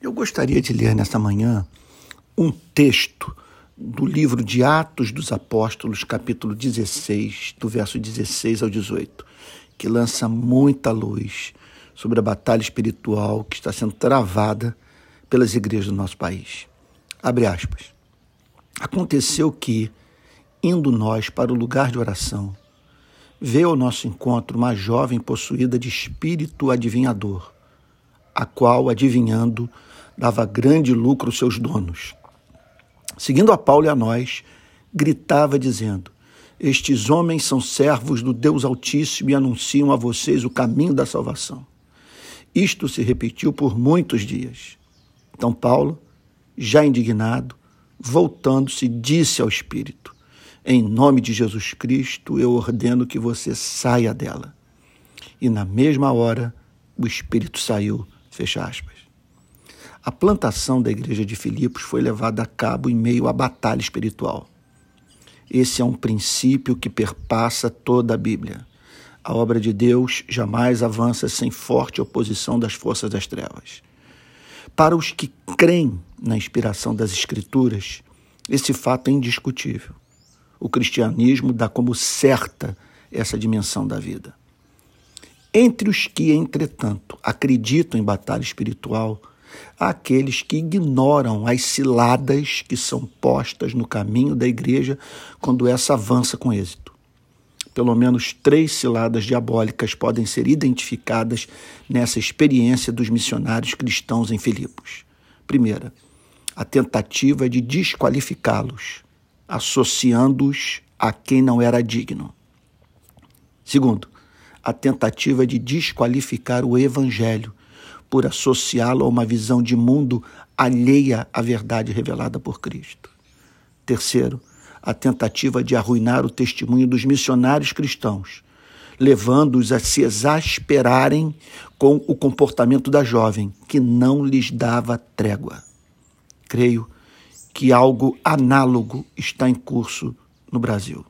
Eu gostaria de ler nesta manhã um texto do livro de Atos dos Apóstolos, capítulo 16, do verso 16 ao 18, que lança muita luz sobre a batalha espiritual que está sendo travada pelas igrejas do nosso país. Abre aspas. Aconteceu que, indo nós para o lugar de oração, veio ao nosso encontro uma jovem possuída de espírito adivinhador, a qual, adivinhando, dava grande lucro aos seus donos. Seguindo a Paulo e a nós, gritava dizendo: Estes homens são servos do Deus Altíssimo e anunciam a vocês o caminho da salvação. Isto se repetiu por muitos dias. Então Paulo, já indignado, voltando-se, disse ao Espírito: Em nome de Jesus Cristo, eu ordeno que você saia dela. E na mesma hora, o Espírito saiu. Fecha aspas. A plantação da igreja de Filipos foi levada a cabo em meio à batalha espiritual. Esse é um princípio que perpassa toda a Bíblia. A obra de Deus jamais avança sem forte oposição das forças das trevas. Para os que creem na inspiração das Escrituras, esse fato é indiscutível. O cristianismo dá como certa essa dimensão da vida. Entre os que, entretanto, acreditam em batalha espiritual, àqueles que ignoram as ciladas que são postas no caminho da igreja quando essa avança com êxito. Pelo menos três ciladas diabólicas podem ser identificadas nessa experiência dos missionários cristãos em Filipos. Primeira, a tentativa de desqualificá-los, associando-os a quem não era digno. Segundo, a tentativa de desqualificar o evangelho, por associá-lo a uma visão de mundo alheia à verdade revelada por Cristo. Terceiro, a tentativa de arruinar o testemunho dos missionários cristãos, levando-os a se exasperarem com o comportamento da jovem, que não lhes dava trégua. Creio que algo análogo está em curso no Brasil.